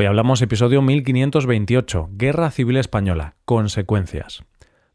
Hoy hablamos episodio 1528, Guerra Civil Española, consecuencias.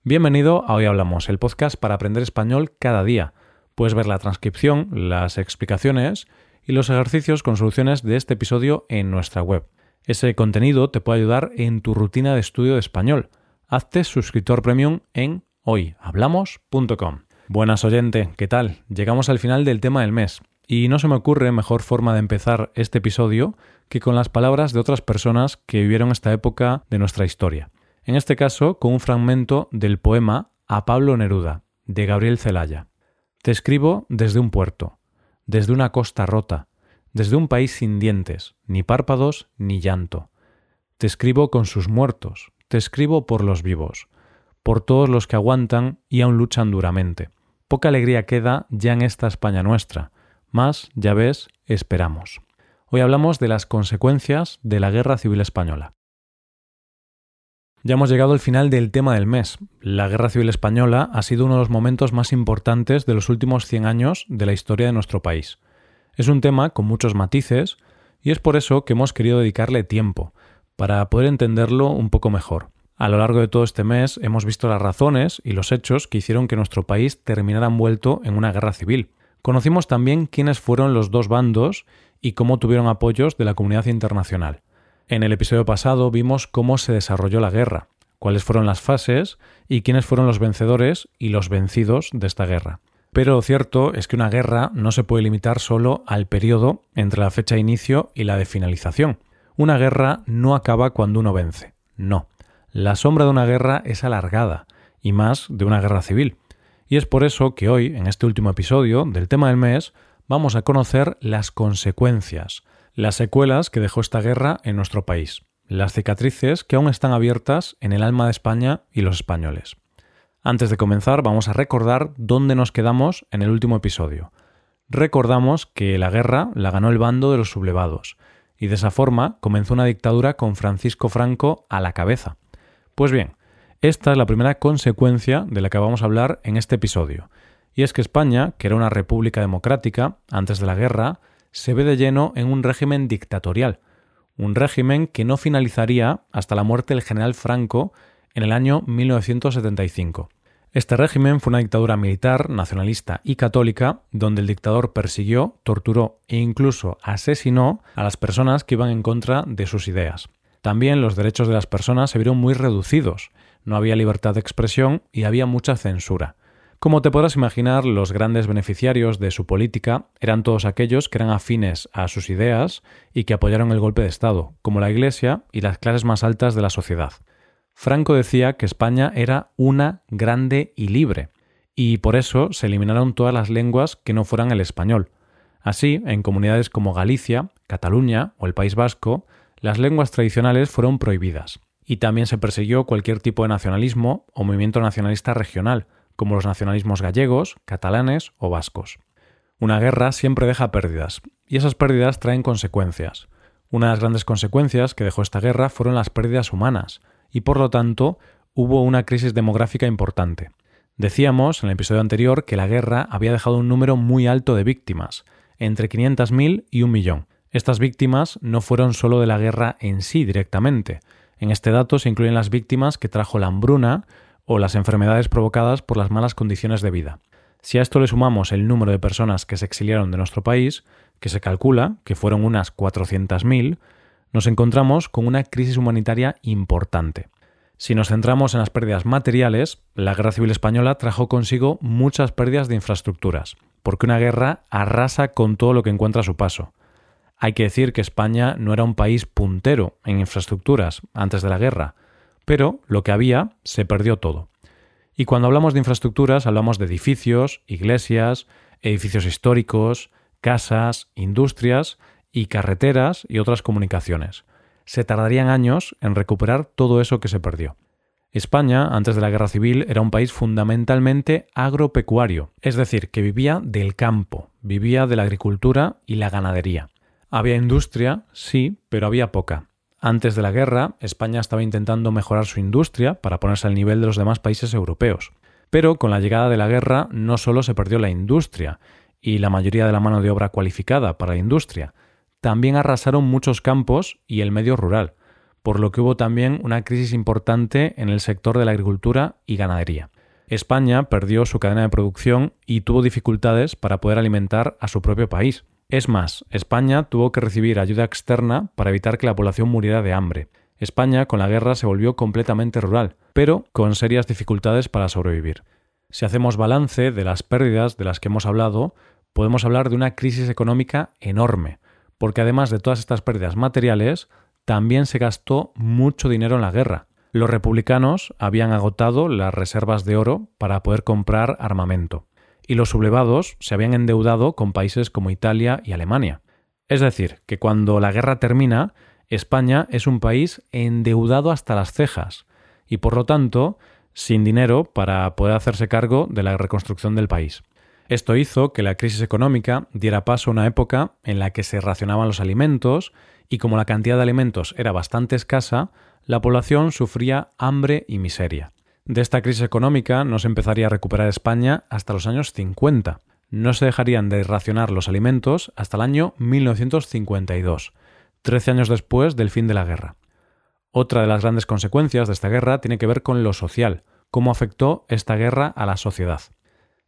Bienvenido a Hoy Hablamos, el podcast para aprender español cada día. Puedes ver la transcripción, las explicaciones y los ejercicios con soluciones de este episodio en nuestra web. Ese contenido te puede ayudar en tu rutina de estudio de español. Hazte suscriptor premium en hoyhablamos.com. Buenas oyente, ¿qué tal? Llegamos al final del tema del mes. Y no se me ocurre mejor forma de empezar este episodio que con las palabras de otras personas que vivieron esta época de nuestra historia. En este caso, con un fragmento del poema A Pablo Neruda, de Gabriel Celaya. Te escribo desde un puerto, desde una costa rota, desde un país sin dientes, ni párpados ni llanto. Te escribo con sus muertos, te escribo por los vivos, por todos los que aguantan y aún luchan duramente. Poca alegría queda ya en esta España nuestra, más, ya ves, esperamos. Hoy hablamos de las consecuencias de la Guerra Civil Española. Ya hemos llegado al final del tema del mes. La Guerra Civil Española ha sido uno de los momentos más importantes de los últimos 100 años de la historia de nuestro país. Es un tema con muchos matices y es por eso que hemos querido dedicarle tiempo, para poder entenderlo un poco mejor. A lo largo de todo este mes hemos visto las razones y los hechos que hicieron que nuestro país terminara envuelto en una guerra civil. Conocimos también quiénes fueron los dos bandos y cómo tuvieron apoyos de la comunidad internacional. En el episodio pasado vimos cómo se desarrolló la guerra, cuáles fueron las fases y quiénes fueron los vencedores y los vencidos de esta guerra. Pero cierto es que una guerra no se puede limitar solo al periodo entre la fecha de inicio y la de finalización. Una guerra no acaba cuando uno vence. No. La sombra de una guerra es alargada, y más de una guerra civil. Y es por eso que hoy, en este último episodio del tema del mes, vamos a conocer las consecuencias, las secuelas que dejó esta guerra en nuestro país, las cicatrices que aún están abiertas en el alma de España y los españoles. Antes de comenzar, vamos a recordar dónde nos quedamos en el último episodio. Recordamos que la guerra la ganó el bando de los sublevados, y de esa forma comenzó una dictadura con Francisco Franco a la cabeza. Pues bien, esta es la primera consecuencia de la que vamos a hablar en este episodio, y es que España, que era una república democrática antes de la guerra, se ve de lleno en un régimen dictatorial, un régimen que no finalizaría hasta la muerte del general Franco en el año 1975. Este régimen fue una dictadura militar, nacionalista y católica, donde el dictador persiguió, torturó e incluso asesinó a las personas que iban en contra de sus ideas. También los derechos de las personas se vieron muy reducidos, no había libertad de expresión y había mucha censura. Como te podrás imaginar, los grandes beneficiarios de su política eran todos aquellos que eran afines a sus ideas y que apoyaron el golpe de Estado, como la Iglesia y las clases más altas de la sociedad. Franco decía que España era una, grande y libre, y por eso se eliminaron todas las lenguas que no fueran el español. Así, en comunidades como Galicia, Cataluña o el País Vasco, las lenguas tradicionales fueron prohibidas y también se persiguió cualquier tipo de nacionalismo o movimiento nacionalista regional, como los nacionalismos gallegos, catalanes o vascos. Una guerra siempre deja pérdidas, y esas pérdidas traen consecuencias. Una de las grandes consecuencias que dejó esta guerra fueron las pérdidas humanas, y por lo tanto hubo una crisis demográfica importante. Decíamos en el episodio anterior que la guerra había dejado un número muy alto de víctimas, entre 500.000 y un millón. Estas víctimas no fueron solo de la guerra en sí directamente, en este dato se incluyen las víctimas que trajo la hambruna o las enfermedades provocadas por las malas condiciones de vida. Si a esto le sumamos el número de personas que se exiliaron de nuestro país, que se calcula que fueron unas 400.000, nos encontramos con una crisis humanitaria importante. Si nos centramos en las pérdidas materiales, la Guerra Civil Española trajo consigo muchas pérdidas de infraestructuras, porque una guerra arrasa con todo lo que encuentra a su paso. Hay que decir que España no era un país puntero en infraestructuras antes de la guerra, pero lo que había se perdió todo. Y cuando hablamos de infraestructuras hablamos de edificios, iglesias, edificios históricos, casas, industrias y carreteras y otras comunicaciones. Se tardarían años en recuperar todo eso que se perdió. España, antes de la guerra civil, era un país fundamentalmente agropecuario, es decir, que vivía del campo, vivía de la agricultura y la ganadería. Había industria, sí, pero había poca. Antes de la guerra, España estaba intentando mejorar su industria para ponerse al nivel de los demás países europeos. Pero con la llegada de la guerra no solo se perdió la industria y la mayoría de la mano de obra cualificada para la industria, también arrasaron muchos campos y el medio rural, por lo que hubo también una crisis importante en el sector de la agricultura y ganadería. España perdió su cadena de producción y tuvo dificultades para poder alimentar a su propio país. Es más, España tuvo que recibir ayuda externa para evitar que la población muriera de hambre. España con la guerra se volvió completamente rural, pero con serias dificultades para sobrevivir. Si hacemos balance de las pérdidas de las que hemos hablado, podemos hablar de una crisis económica enorme, porque además de todas estas pérdidas materiales, también se gastó mucho dinero en la guerra. Los republicanos habían agotado las reservas de oro para poder comprar armamento, y los sublevados se habían endeudado con países como Italia y Alemania. Es decir, que cuando la guerra termina, España es un país endeudado hasta las cejas, y por lo tanto sin dinero para poder hacerse cargo de la reconstrucción del país. Esto hizo que la crisis económica diera paso a una época en la que se racionaban los alimentos y como la cantidad de alimentos era bastante escasa, la población sufría hambre y miseria. De esta crisis económica no se empezaría a recuperar España hasta los años 50. No se dejarían de racionar los alimentos hasta el año 1952, trece años después del fin de la guerra. Otra de las grandes consecuencias de esta guerra tiene que ver con lo social, cómo afectó esta guerra a la sociedad.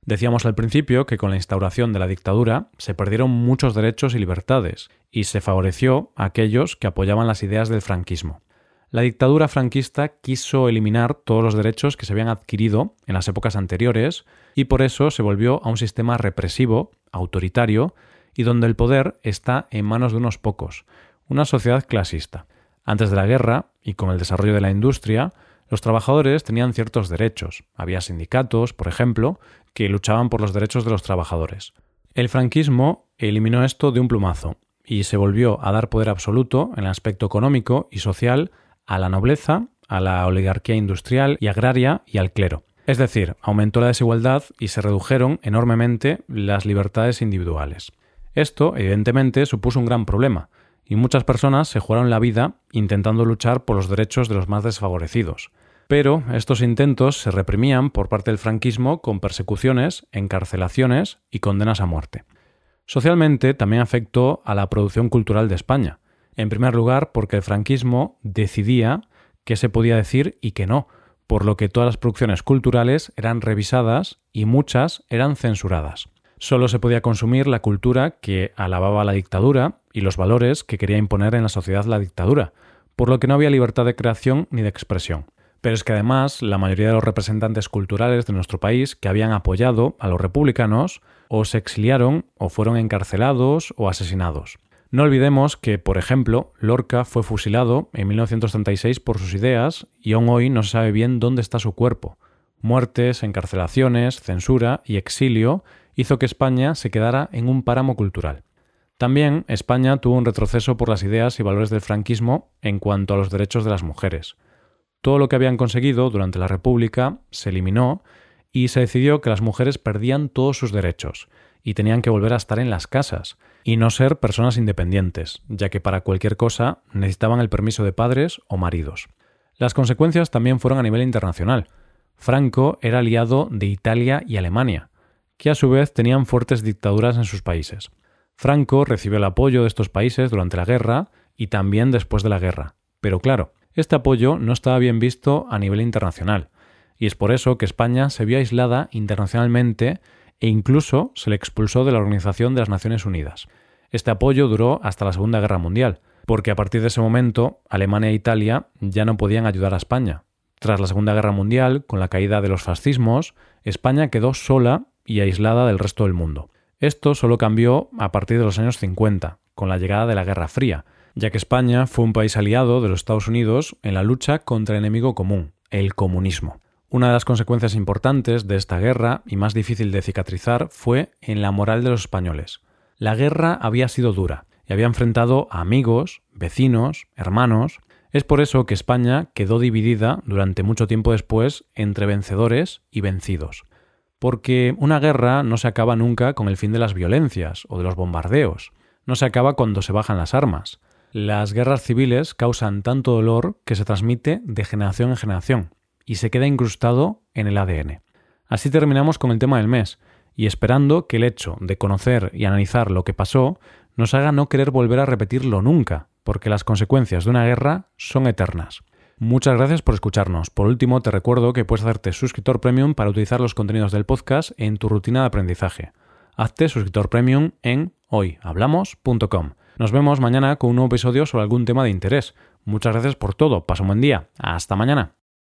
Decíamos al principio que con la instauración de la dictadura se perdieron muchos derechos y libertades, y se favoreció a aquellos que apoyaban las ideas del franquismo. La dictadura franquista quiso eliminar todos los derechos que se habían adquirido en las épocas anteriores, y por eso se volvió a un sistema represivo, autoritario, y donde el poder está en manos de unos pocos, una sociedad clasista. Antes de la guerra, y con el desarrollo de la industria, los trabajadores tenían ciertos derechos. Había sindicatos, por ejemplo, que luchaban por los derechos de los trabajadores. El franquismo eliminó esto de un plumazo y se volvió a dar poder absoluto en el aspecto económico y social a la nobleza, a la oligarquía industrial y agraria y al clero. Es decir, aumentó la desigualdad y se redujeron enormemente las libertades individuales. Esto, evidentemente, supuso un gran problema, y muchas personas se jugaron la vida intentando luchar por los derechos de los más desfavorecidos. Pero estos intentos se reprimían por parte del franquismo con persecuciones, encarcelaciones y condenas a muerte. Socialmente también afectó a la producción cultural de España, en primer lugar porque el franquismo decidía qué se podía decir y qué no, por lo que todas las producciones culturales eran revisadas y muchas eran censuradas. Solo se podía consumir la cultura que alababa la dictadura y los valores que quería imponer en la sociedad la dictadura, por lo que no había libertad de creación ni de expresión. Pero es que además la mayoría de los representantes culturales de nuestro país que habían apoyado a los republicanos o se exiliaron o fueron encarcelados o asesinados. No olvidemos que, por ejemplo, Lorca fue fusilado en 1936 por sus ideas y aún hoy no se sabe bien dónde está su cuerpo. Muertes, encarcelaciones, censura y exilio hizo que España se quedara en un páramo cultural. También España tuvo un retroceso por las ideas y valores del franquismo en cuanto a los derechos de las mujeres. Todo lo que habían conseguido durante la República se eliminó y se decidió que las mujeres perdían todos sus derechos y tenían que volver a estar en las casas y no ser personas independientes, ya que para cualquier cosa necesitaban el permiso de padres o maridos. Las consecuencias también fueron a nivel internacional. Franco era aliado de Italia y Alemania, que a su vez tenían fuertes dictaduras en sus países. Franco recibió el apoyo de estos países durante la guerra y también después de la guerra. Pero claro, este apoyo no estaba bien visto a nivel internacional, y es por eso que España se vio aislada internacionalmente e incluso se le expulsó de la Organización de las Naciones Unidas. Este apoyo duró hasta la Segunda Guerra Mundial, porque a partir de ese momento Alemania e Italia ya no podían ayudar a España. Tras la Segunda Guerra Mundial, con la caída de los fascismos, España quedó sola y aislada del resto del mundo. Esto solo cambió a partir de los años 50, con la llegada de la Guerra Fría, ya que España fue un país aliado de los Estados Unidos en la lucha contra el enemigo común, el comunismo. Una de las consecuencias importantes de esta guerra y más difícil de cicatrizar fue en la moral de los españoles. La guerra había sido dura y había enfrentado a amigos, vecinos, hermanos. Es por eso que España quedó dividida durante mucho tiempo después entre vencedores y vencidos porque una guerra no se acaba nunca con el fin de las violencias o de los bombardeos, no se acaba cuando se bajan las armas. Las guerras civiles causan tanto dolor que se transmite de generación en generación y se queda incrustado en el ADN. Así terminamos con el tema del mes, y esperando que el hecho de conocer y analizar lo que pasó nos haga no querer volver a repetirlo nunca, porque las consecuencias de una guerra son eternas. Muchas gracias por escucharnos. Por último, te recuerdo que puedes hacerte suscriptor premium para utilizar los contenidos del podcast en tu rutina de aprendizaje. Hazte suscriptor premium en hoyhablamos.com. Nos vemos mañana con un nuevo episodio sobre algún tema de interés. Muchas gracias por todo. Pasa un buen día. Hasta mañana.